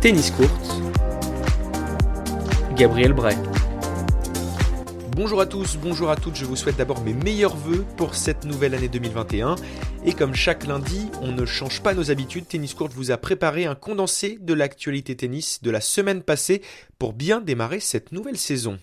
Tennis Court, Gabriel Bray. Bonjour à tous, bonjour à toutes, je vous souhaite d'abord mes meilleurs voeux pour cette nouvelle année 2021. Et comme chaque lundi, on ne change pas nos habitudes, Tennis Court vous a préparé un condensé de l'actualité tennis de la semaine passée pour bien démarrer cette nouvelle saison.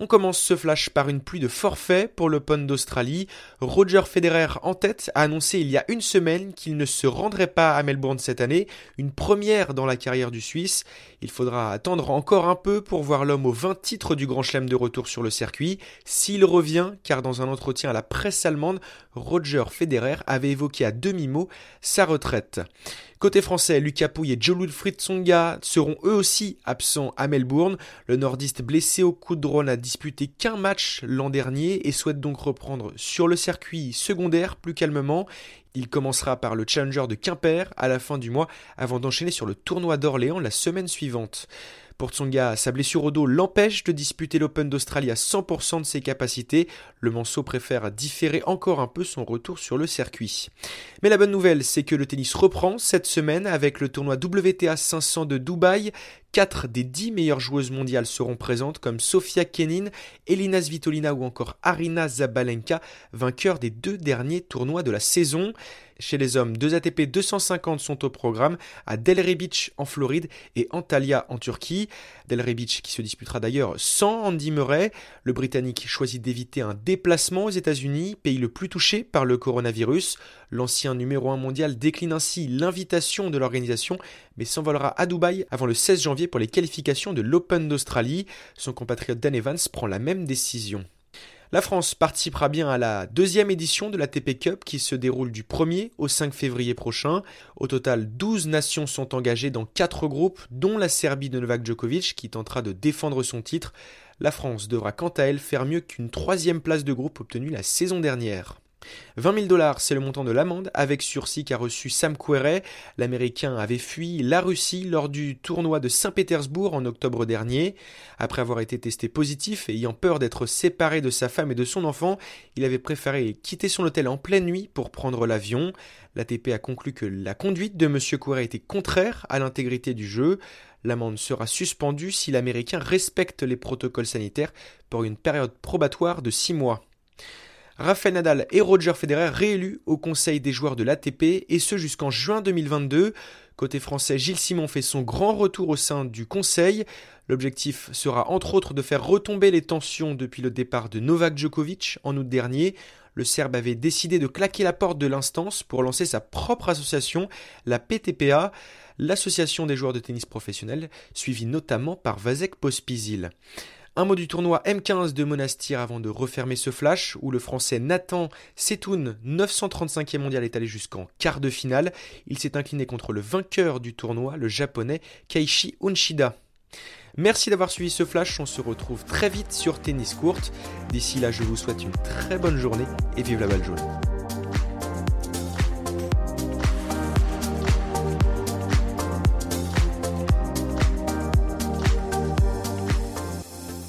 On commence ce flash par une pluie de forfaits pour l'Open d'Australie. Roger Federer en tête a annoncé il y a une semaine qu'il ne se rendrait pas à Melbourne cette année, une première dans la carrière du Suisse. Il faudra attendre encore un peu pour voir l'homme aux 20 titres du Grand Chelem de retour sur le circuit, s'il revient, car dans un entretien à la presse allemande, Roger Federer avait évoqué à demi-mot sa retraite. Côté français, Lucas Pouille et Joe Tsonga seront eux aussi absents à Melbourne. Le nordiste blessé au coup de drone a disputé qu'un match l'an dernier et souhaite donc reprendre sur le circuit secondaire plus calmement. Il commencera par le Challenger de Quimper à la fin du mois avant d'enchaîner sur le tournoi d'Orléans la semaine suivante. Pour Tsonga, sa blessure au dos l'empêche de disputer l'Open d'Australie à 100% de ses capacités. Le Manceau préfère différer encore un peu son retour sur le circuit. Mais la bonne nouvelle, c'est que le tennis reprend cette semaine avec le tournoi WTA 500 de Dubaï. Quatre des dix meilleures joueuses mondiales seront présentes comme Sofia Kenin, Elina Svitolina ou encore Arina Zabalenka, vainqueurs des deux derniers tournois de la saison. Chez les hommes, deux ATP 250 sont au programme à Delray Beach en Floride et Antalya en Turquie. Delray Beach qui se disputera d'ailleurs sans Andy Murray. Le Britannique choisit d'éviter un déplacement aux États-Unis, pays le plus touché par le coronavirus. L'ancien numéro 1 mondial décline ainsi l'invitation de l'organisation mais s'envolera à Dubaï avant le 16 janvier pour les qualifications de l'Open d'Australie. Son compatriote Dan Evans prend la même décision. La France participera bien à la deuxième édition de la TP Cup qui se déroule du 1er au 5 février prochain. Au total, 12 nations sont engagées dans 4 groupes, dont la Serbie de Novak Djokovic qui tentera de défendre son titre. La France devra quant à elle faire mieux qu'une troisième place de groupe obtenue la saison dernière. 20 000 dollars, c'est le montant de l'amende avec sursis qu'a reçu Sam Querrey. L'Américain avait fui la Russie lors du tournoi de Saint-Pétersbourg en octobre dernier. Après avoir été testé positif et ayant peur d'être séparé de sa femme et de son enfant, il avait préféré quitter son hôtel en pleine nuit pour prendre l'avion. L'ATP a conclu que la conduite de M. Querrey était contraire à l'intégrité du jeu. L'amende sera suspendue si l'Américain respecte les protocoles sanitaires pour une période probatoire de 6 mois. Rafael Nadal et Roger Federer réélus au Conseil des joueurs de l'ATP et ce jusqu'en juin 2022. Côté français, Gilles Simon fait son grand retour au sein du Conseil. L'objectif sera entre autres de faire retomber les tensions depuis le départ de Novak Djokovic en août dernier. Le Serbe avait décidé de claquer la porte de l'instance pour lancer sa propre association, la PTPA, l'association des joueurs de tennis professionnels, suivie notamment par Vasek Pospisil. Un mot du tournoi M15 de Monastir avant de refermer ce flash où le français Nathan Setoun, 935e mondial, est allé jusqu'en quart de finale. Il s'est incliné contre le vainqueur du tournoi, le japonais Kaishi Unshida. Merci d'avoir suivi ce flash, on se retrouve très vite sur Tennis Court. D'ici là, je vous souhaite une très bonne journée et vive la balle jaune.